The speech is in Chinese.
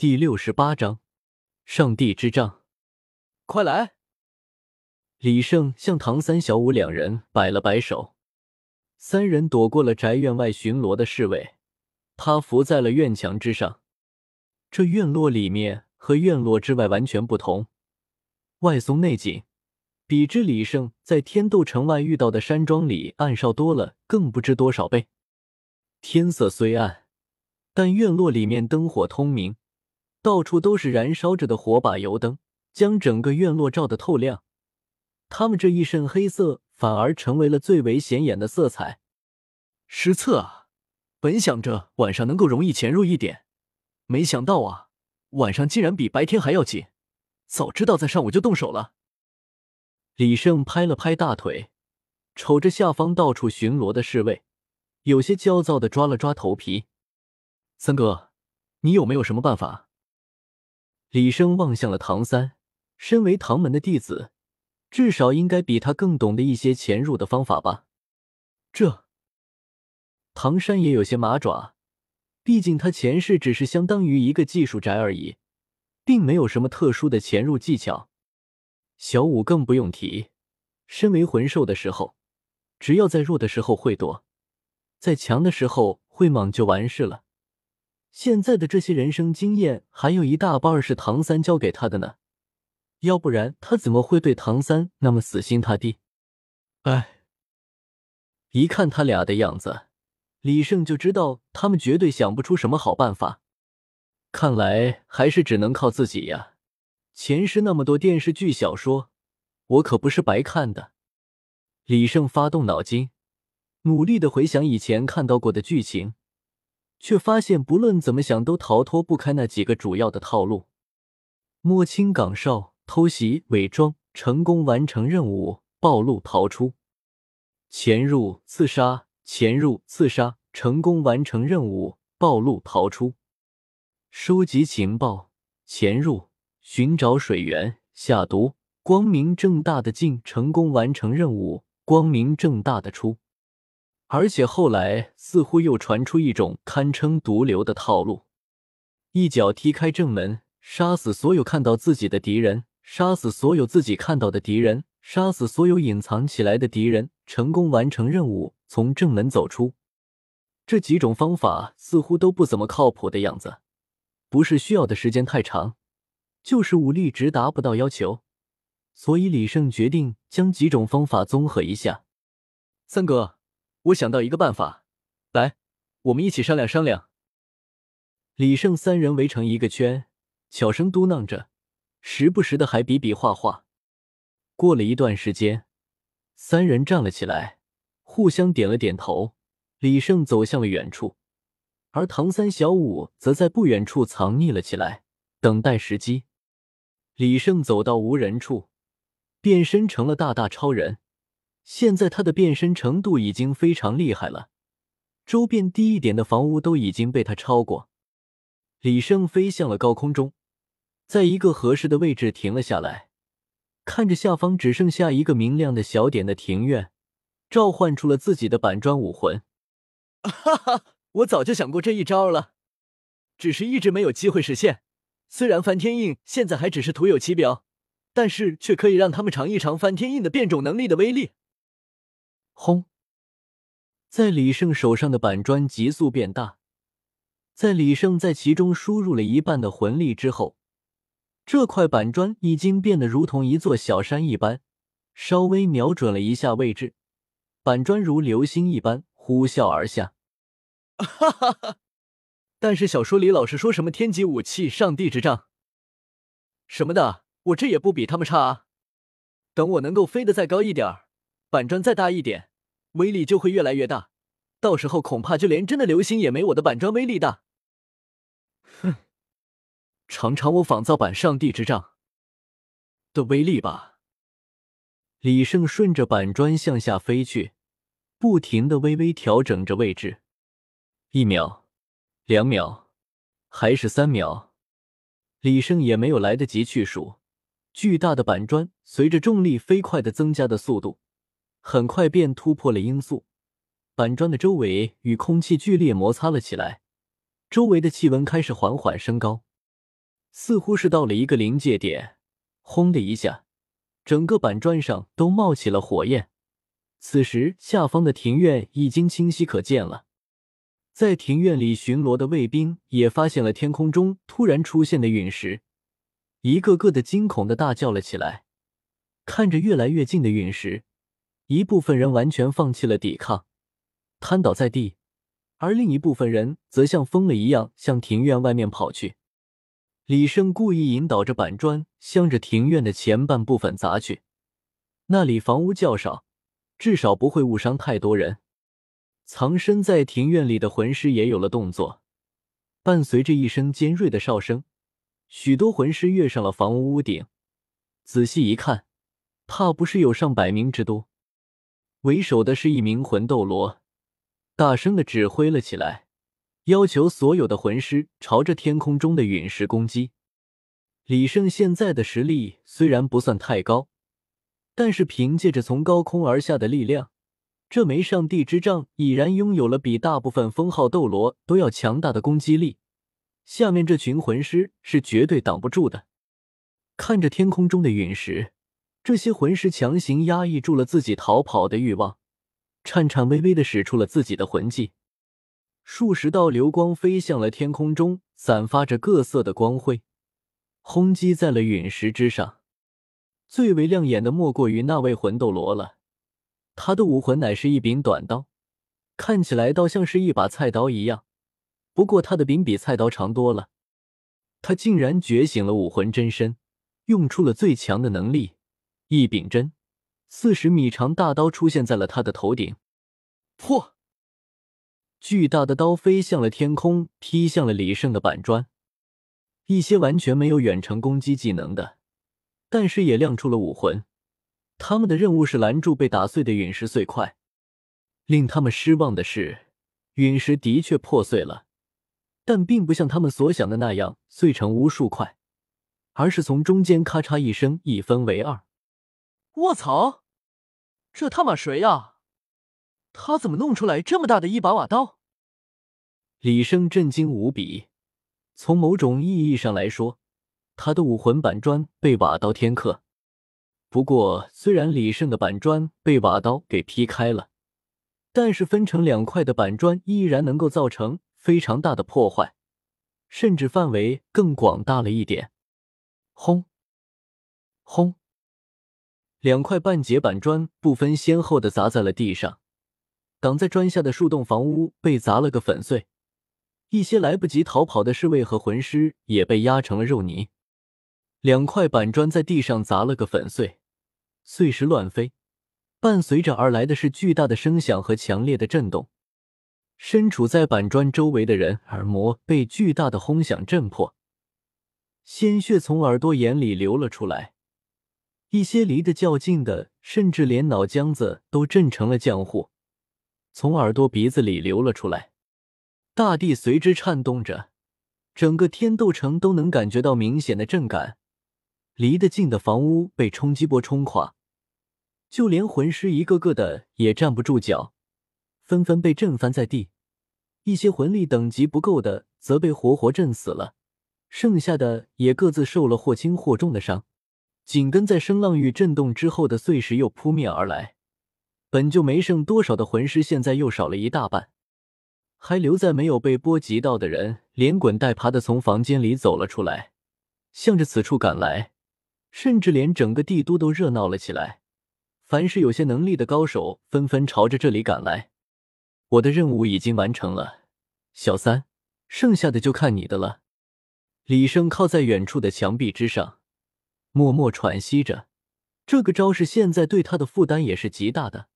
第六十八章，上帝之杖，快来！李胜向唐三、小五两人摆了摆手，三人躲过了宅院外巡逻的侍卫，他伏在了院墙之上。这院落里面和院落之外完全不同，外松内紧，比之李胜在天斗城外遇到的山庄里暗哨多了更不知多少倍。天色虽暗，但院落里面灯火通明。到处都是燃烧着的火把油灯，将整个院落照得透亮。他们这一身黑色反而成为了最为显眼的色彩。失策啊！本想着晚上能够容易潜入一点，没想到啊，晚上竟然比白天还要紧。早知道在上午就动手了。李胜拍了拍大腿，瞅着下方到处巡逻的侍卫，有些焦躁的抓了抓头皮。三哥，你有没有什么办法？李生望向了唐三，身为唐门的弟子，至少应该比他更懂得一些潜入的方法吧？这，唐山也有些麻爪，毕竟他前世只是相当于一个技术宅而已，并没有什么特殊的潜入技巧。小五更不用提，身为魂兽的时候，只要在弱的时候会躲，在强的时候会莽就完事了。现在的这些人生经验，还有一大半是唐三教给他的呢，要不然他怎么会对唐三那么死心塌地？哎，一看他俩的样子，李胜就知道他们绝对想不出什么好办法。看来还是只能靠自己呀。前世那么多电视剧、小说，我可不是白看的。李胜发动脑筋，努力的回想以前看到过的剧情。却发现，不论怎么想，都逃脱不开那几个主要的套路：摸清岗哨、偷袭、伪装、成功完成任务、暴露逃出、潜入、刺杀、潜入、刺杀、成功完成任务、暴露逃出、收集情报、潜入、寻找水源、下毒、光明正大的进、成功完成任务、光明正大的出。而且后来似乎又传出一种堪称毒瘤的套路：一脚踢开正门，杀死所有看到自己的敌人，杀死所有自己看到的敌人，杀死所有隐藏起来的敌人，成功完成任务，从正门走出。这几种方法似乎都不怎么靠谱的样子，不是需要的时间太长，就是武力值达不到要求。所以李胜决定将几种方法综合一下。三哥。我想到一个办法，来，我们一起商量商量。李胜三人围成一个圈，小声嘟囔着，时不时的还比比划划。过了一段时间，三人站了起来，互相点了点头。李胜走向了远处，而唐三、小五则在不远处藏匿了起来，等待时机。李胜走到无人处，变身成了大大超人。现在他的变身程度已经非常厉害了，周边低一点的房屋都已经被他超过。李胜飞向了高空中，在一个合适的位置停了下来，看着下方只剩下一个明亮的小点的庭院，召唤出了自己的板砖武魂。哈哈，我早就想过这一招了，只是一直没有机会实现。虽然翻天印现在还只是徒有其表，但是却可以让他们尝一尝翻天印的变种能力的威力。轰！在李胜手上的板砖急速变大，在李胜在其中输入了一半的魂力之后，这块板砖已经变得如同一座小山一般。稍微瞄准了一下位置，板砖如流星一般呼啸而下。哈哈哈！但是小说里老是说什么天级武器、上帝之杖什么的，我这也不比他们差啊。等我能够飞得再高一点儿，板砖再大一点。威力就会越来越大，到时候恐怕就连真的流星也没我的板砖威力大。哼，尝尝我仿造版上帝之杖的威力吧！李胜顺着板砖向下飞去，不停的微微调整着位置。一秒，两秒，还是三秒，李胜也没有来得及去数。巨大的板砖随着重力飞快的增加的速度。很快便突破了音速，板砖的周围与空气剧烈摩擦了起来，周围的气温开始缓缓升高。似乎是到了一个临界点，轰的一下，整个板砖上都冒起了火焰。此时，下方的庭院已经清晰可见了。在庭院里巡逻的卫兵也发现了天空中突然出现的陨石，一个个的惊恐的大叫了起来。看着越来越近的陨石，一部分人完全放弃了抵抗，瘫倒在地，而另一部分人则像疯了一样向庭院外面跑去。李胜故意引导着板砖向着庭院的前半部分砸去，那里房屋较少，至少不会误伤太多人。藏身在庭院里的魂师也有了动作，伴随着一声尖锐的哨声，许多魂师跃上了房屋屋顶。仔细一看，怕不是有上百名之多。为首的是一名魂斗罗，大声的指挥了起来，要求所有的魂师朝着天空中的陨石攻击。李胜现在的实力虽然不算太高，但是凭借着从高空而下的力量。这枚上帝之杖已然拥有了比大部分封号斗罗都要强大的攻击力，下面这群魂师是绝对挡不住的。看着天空中的陨石，这些魂师强行压抑住了自己逃跑的欲望，颤颤巍巍的使出了自己的魂技，数十道流光飞向了天空中，散发着各色的光辉，轰击在了陨石之上。最为亮眼的莫过于那位魂斗罗了。他的武魂乃是一柄短刀，看起来倒像是一把菜刀一样，不过他的柄比菜刀长多了。他竟然觉醒了武魂真身，用出了最强的能力，一柄针，四十米长大刀出现在了他的头顶。破！巨大的刀飞向了天空，劈向了李胜的板砖。一些完全没有远程攻击技能的，但是也亮出了武魂。他们的任务是拦住被打碎的陨石碎块。令他们失望的是，陨石的确破碎了，但并不像他们所想的那样碎成无数块，而是从中间咔嚓一声一分为二。卧槽！这他妈谁呀？他怎么弄出来这么大的一把瓦刀？李生震惊无比。从某种意义上来说，他的武魂板砖被瓦刀天克。不过，虽然李胜的板砖被瓦刀给劈开了，但是分成两块的板砖依然能够造成非常大的破坏，甚至范围更广大了一点。轰！轰！两块半截板砖不分先后的砸在了地上，挡在砖下的数栋房屋被砸了个粉碎，一些来不及逃跑的侍卫和魂师也被压成了肉泥。两块板砖在地上砸了个粉碎。碎石乱飞，伴随着而来的是巨大的声响和强烈的震动。身处在板砖周围的人耳膜被巨大的轰响震破，鲜血从耳朵眼里流了出来。一些离得较近的，甚至连脑浆子都震成了浆糊，从耳朵鼻子里流了出来。大地随之颤动着，整个天斗城都能感觉到明显的震感。离得近的房屋被冲击波冲垮。就连魂师一个个的也站不住脚，纷纷被震翻在地。一些魂力等级不够的则被活活震死了，剩下的也各自受了或轻或重的伤。紧跟在声浪域震动之后的碎石又扑面而来，本就没剩多少的魂师现在又少了一大半。还留在没有被波及到的人连滚带爬的从房间里走了出来，向着此处赶来，甚至连整个帝都都热闹了起来。凡是有些能力的高手，纷纷朝着这里赶来。我的任务已经完成了，小三，剩下的就看你的了。李胜靠在远处的墙壁之上，默默喘息着。这个招式现在对他的负担也是极大的。